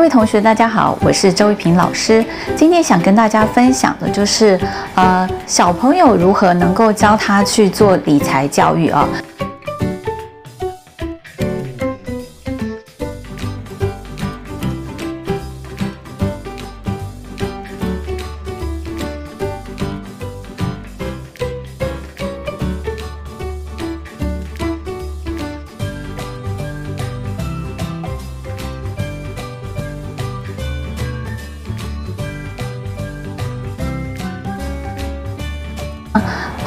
各位同学，大家好，我是周玉平老师。今天想跟大家分享的就是，呃，小朋友如何能够教他去做理财教育啊。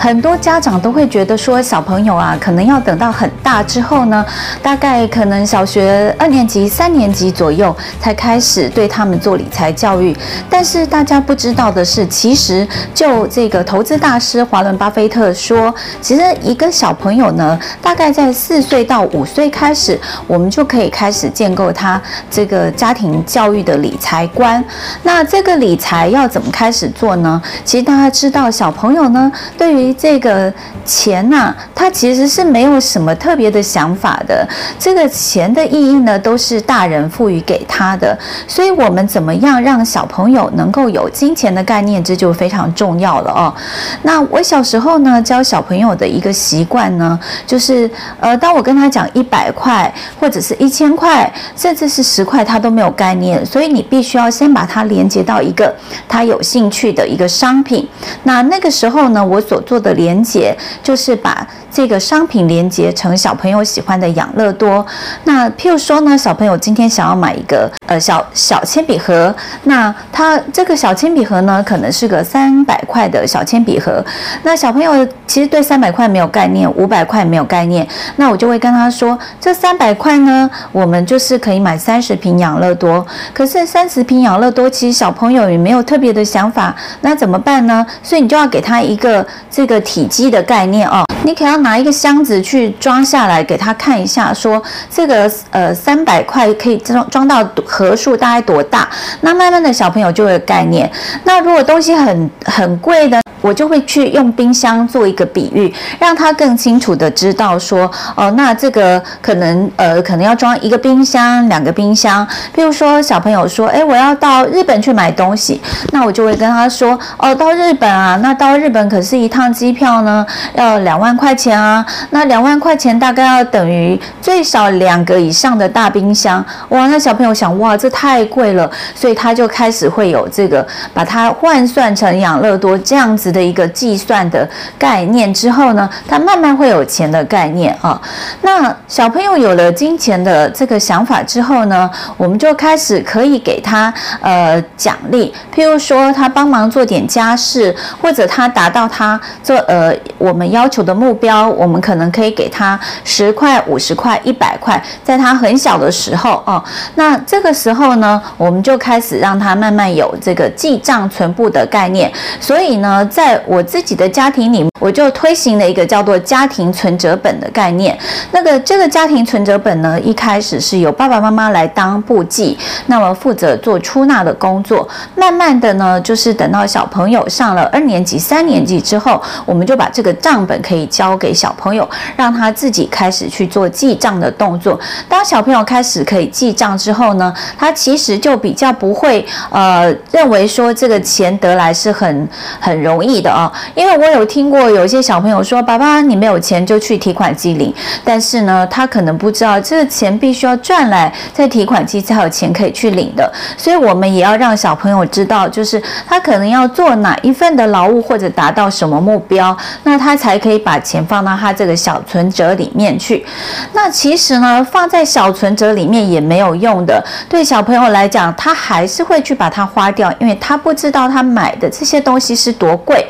很多家长都会觉得说，小朋友啊，可能要等到很大之后呢，大概可能小学二年级、三年级左右才开始对他们做理财教育。但是大家不知道的是，其实就这个投资大师华伦巴菲特说，其实一个小朋友呢，大概在四岁到五岁开始，我们就可以开始建构他这个家庭教育的理财观。那这个理财要怎么开始做呢？其实大家知道，小朋友呢，对于这个钱呐、啊，他其实是没有什么特别的想法的。这个钱的意义呢，都是大人赋予给他的。所以，我们怎么样让小朋友能够有金钱的概念，这就非常重要了哦。那我小时候呢，教小朋友的一个习惯呢，就是呃，当我跟他讲一百块或者是一千块，甚至是十块，他都没有概念。所以，你必须要先把它连接到一个他有兴趣的一个商品。那那个时候呢，我所做的连接就是把这个商品连接成小朋友喜欢的养乐多。那譬如说呢，小朋友今天想要买一个呃小小铅笔盒，那他这个小铅笔盒呢，可能是个三百块的小铅笔盒。那小朋友其实对三百块没有概念，五百块没有概念。那我就会跟他说，这三百块呢，我们就是可以买三十瓶养乐多。可是三十瓶养乐多，其实小朋友也没有特别的想法，那怎么办呢？所以你就要给他一个这个体积的概念哦，你可要拿一个箱子去装下来给他看一下，说这个呃三百块可以装装到盒数大概多大？那慢慢的小朋友就会有概念。那如果东西很很贵的，我就会去用冰箱做一个比喻，让他更清楚的知道说，哦，那这个可能呃可能要装一个冰箱、两个冰箱。比如说小朋友说，哎，我要到日本去买东西，那我就会跟他说，哦，到日本啊，那到日本可是一趟机票呢，要两万块钱啊。那两万块钱大概要等于最少两个以上的大冰箱。哇，那小朋友想，哇，这太贵了，所以他就开始会有这个把它换算成养乐多这样子的一个计算的概念之后呢，他慢慢会有钱的概念啊。那小朋友有了金钱的这个想法之后呢，我们就开始可以给他呃奖励，譬如说他帮忙做点家事，或者他达到他做呃我们要求的目标，我们可能可以给他十块、五十块、一百块，在他很小的时候哦。那这个时候呢，我们就开始让他慢慢有这个记账存簿的概念。所以呢，在在我自己的家庭里，我就推行了一个叫做家庭存折本的概念。那个这个家庭存折本呢，一开始是由爸爸妈妈来当簿记，那么负责做出纳的工作。慢慢的呢，就是等到小朋友上了二年级、三年级之后，我们就把这个账本可以交给小朋友，让他自己开始去做记账的动作。当小朋友开始可以记账之后呢，他其实就比较不会呃认为说这个钱得来是很很容易。的啊，因为我有听过有些小朋友说：“爸爸，你没有钱就去提款机领。”但是呢，他可能不知道这个钱必须要赚来，在提款机才有钱可以去领的。所以，我们也要让小朋友知道，就是他可能要做哪一份的劳务或者达到什么目标，那他才可以把钱放到他这个小存折里面去。那其实呢，放在小存折里面也没有用的。对小朋友来讲，他还是会去把它花掉，因为他不知道他买的这些东西是多贵。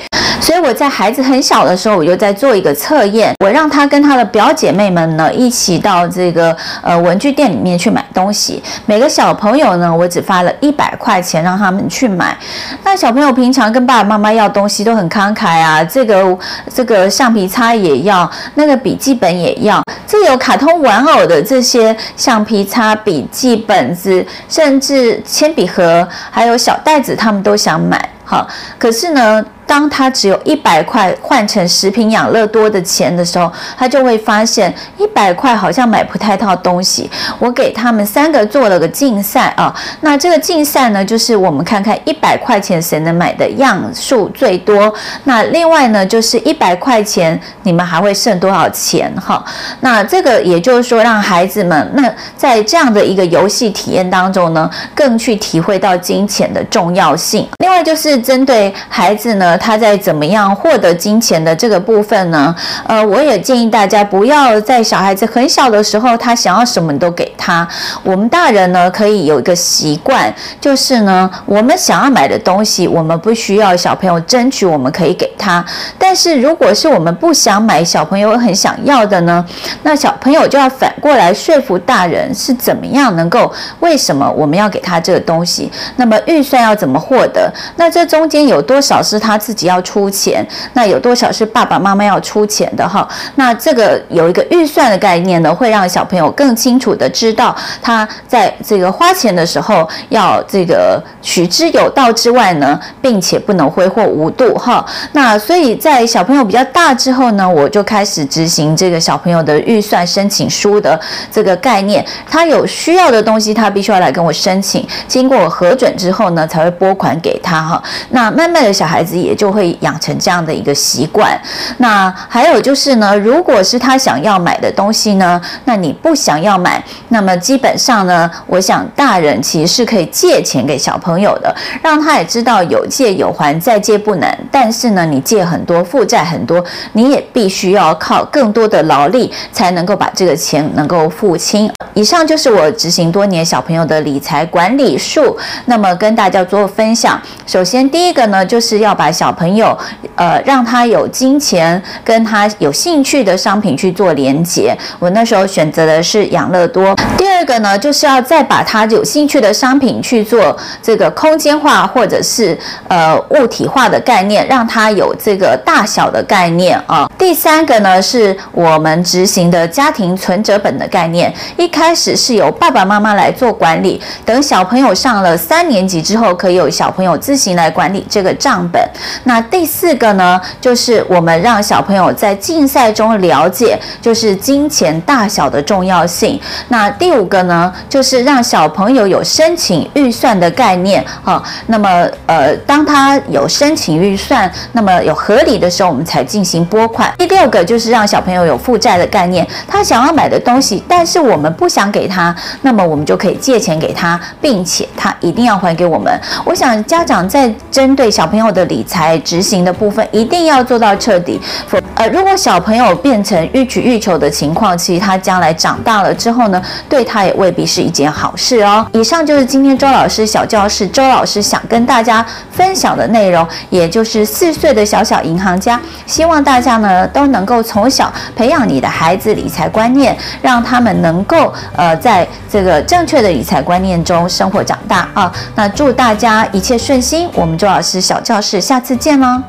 所以我在孩子很小的时候，我就在做一个测验，我让他跟他的表姐妹们呢一起到这个呃文具店里面去买东西。每个小朋友呢，我只发了一百块钱让他们去买。那小朋友平常跟爸爸妈妈要东西都很慷慨啊，这个这个橡皮擦也要，那个笔记本也要，这有卡通玩偶的这些橡皮擦、笔记本子，甚至铅笔盒，还有小袋子，他们都想买。好，可是呢，当他只有一百块换成食品养乐多的钱的时候，他就会发现一百块好像买不太到东西。我给他们三个做了个竞赛啊，那这个竞赛呢，就是我们看看一百块钱谁能买的样数最多。那另外呢，就是一百块钱你们还会剩多少钱哈？那这个也就是说，让孩子们那在这样的一个游戏体验当中呢，更去体会到金钱的重要性。就是针对孩子呢。他在怎么样获得金钱的这个部分呢？呃，我也建议大家不要在小孩子很小的时候，他想要什么都给他。我们大人呢，可以有一个习惯，就是呢，我们想要买的东西，我们不需要小朋友争取，我们可以给他。但是如果是我们不想买，小朋友很想要的呢，那小朋友就要反过来说服大人是怎么样能够，为什么我们要给他这个东西？那么预算要怎么获得？那这中间有多少是他自己要出钱，那有多少是爸爸妈妈要出钱的哈？那这个有一个预算的概念呢，会让小朋友更清楚的知道他在这个花钱的时候要这个取之有道之外呢，并且不能挥霍无度哈。那所以在小朋友比较大之后呢，我就开始执行这个小朋友的预算申请书的这个概念。他有需要的东西，他必须要来跟我申请，经过我核准之后呢，才会拨款给他哈。那慢慢的小孩子也就。就会养成这样的一个习惯。那还有就是呢，如果是他想要买的东西呢，那你不想要买，那么基本上呢，我想大人其实是可以借钱给小朋友的，让他也知道有借有还，再借不难。但是呢，你借很多，负债很多，你也必须要靠更多的劳力才能够把这个钱能够付清。以上就是我执行多年小朋友的理财管理术，那么跟大家做分享。首先第一个呢，就是要把小朋友，呃，让他有金钱跟他有兴趣的商品去做连接。我那时候选择的是养乐多。第二个呢，就是要再把他有兴趣的商品去做这个空间化或者是呃物体化的概念，让他有这个大小的概念啊。第三个呢，是我们执行的家庭存折本的概念，一开。始是由爸爸妈妈来做管理，等小朋友上了三年级之后，可以有小朋友自自行来管理这个账本。那第四个呢，就是我们让小朋友在竞赛中了解，就是金钱大小的重要性。那第五个呢，就是让小朋友有申请预算的概念。哈，那么呃，当他有申请预算，那么有合理的时候，我们才进行拨款。第六个就是让小朋友有负债的概念，他想要买的东西，但是我们不。想给他，那么我们就可以借钱给他，并且他一定要还给我们。我想家长在针对小朋友的理财执行的部分，一定要做到彻底。否，呃，如果小朋友变成欲取欲求的情况，其实他将来长大了之后呢，对他也未必是一件好事哦。以上就是今天周老师小教室，周老师想跟大家分享的内容，也就是四岁的小小银行家。希望大家呢都能够从小培养你的孩子理财观念，让他们能够。呃，在这个正确的理财观念中生活长大啊，那祝大家一切顺心我们周老师小教室，下次见喽。